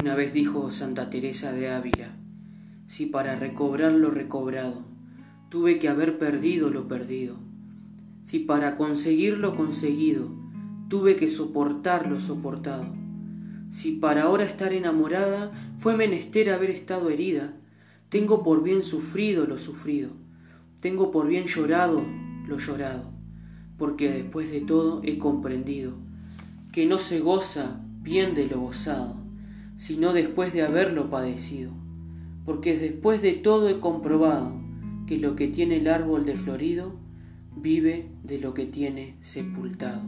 Una vez dijo Santa Teresa de Ávila, si para recobrar lo recobrado tuve que haber perdido lo perdido, si para conseguir lo conseguido tuve que soportar lo soportado, si para ahora estar enamorada fue menester haber estado herida, tengo por bien sufrido lo sufrido, tengo por bien llorado lo llorado, porque después de todo he comprendido que no se goza bien de lo gozado, sino después de haberlo padecido, porque después de todo he comprobado que lo que tiene el árbol de florido vive de lo que tiene sepultado.